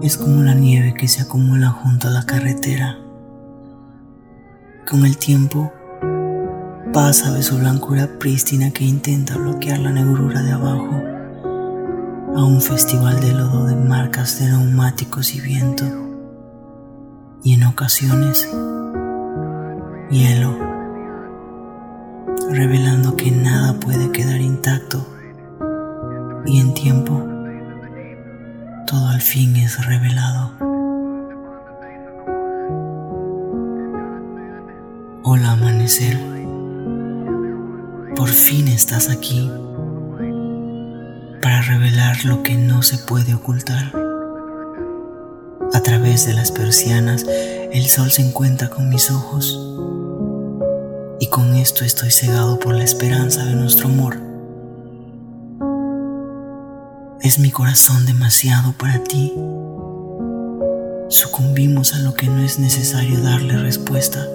Es como la nieve que se acumula junto a la carretera. Con el tiempo pasa de su blancura prístina que intenta bloquear la negrura de abajo a un festival de lodo de marcas de neumáticos y viento y en ocasiones hielo, revelando que nada puede quedar intacto y en tiempo todo al fin es revelado. Hola amanecer, por fin estás aquí para revelar lo que no se puede ocultar. A través de las persianas el sol se encuentra con mis ojos y con esto estoy cegado por la esperanza de nuestro amor. Es mi corazón demasiado para ti. Sucumbimos a lo que no es necesario darle respuesta.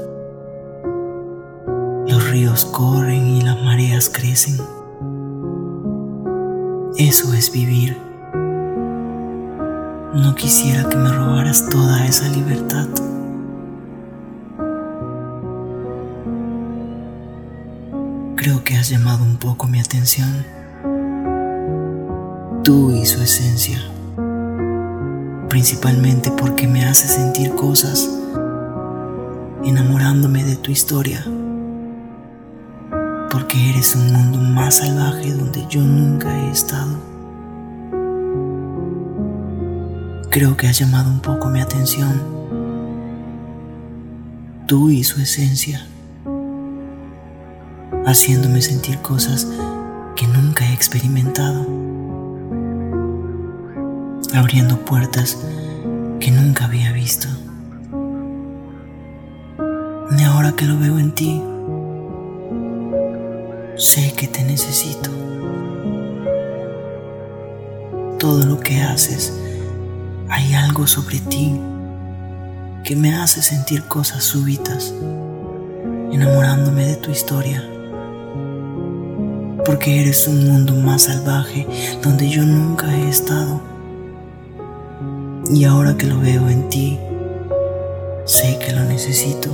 Los ríos corren y las mareas crecen. Eso es vivir. No quisiera que me robaras toda esa libertad. Creo que has llamado un poco mi atención. Tú y su esencia. Principalmente porque me hace sentir cosas enamorándome de tu historia. Porque eres un mundo más salvaje donde yo nunca he estado. Creo que has llamado un poco mi atención. Tú y su esencia haciéndome sentir cosas que nunca he experimentado, abriendo puertas que nunca había visto. Y ahora que lo veo en ti, sé que te necesito. Todo lo que haces, hay algo sobre ti que me hace sentir cosas súbitas, enamorándome de tu historia porque eres un mundo más salvaje donde yo nunca he estado. Y ahora que lo veo en ti, sé que lo necesito.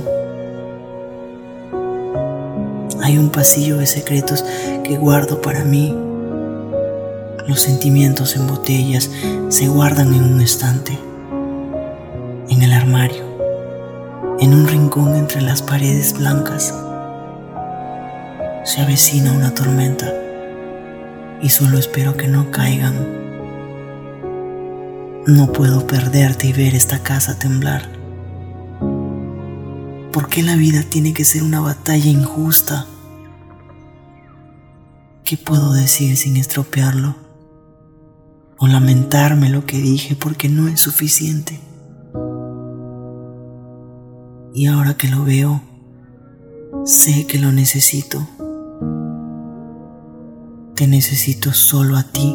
Hay un pasillo de secretos que guardo para mí. Los sentimientos en botellas se guardan en un estante, en el armario, en un rincón entre las paredes blancas se avecina una tormenta y solo espero que no caigan. No puedo perderte y ver esta casa temblar. ¿Por qué la vida tiene que ser una batalla injusta? ¿Qué puedo decir sin estropearlo? O lamentarme lo que dije porque no es suficiente. Y ahora que lo veo, sé que lo necesito. Te necesito solo a ti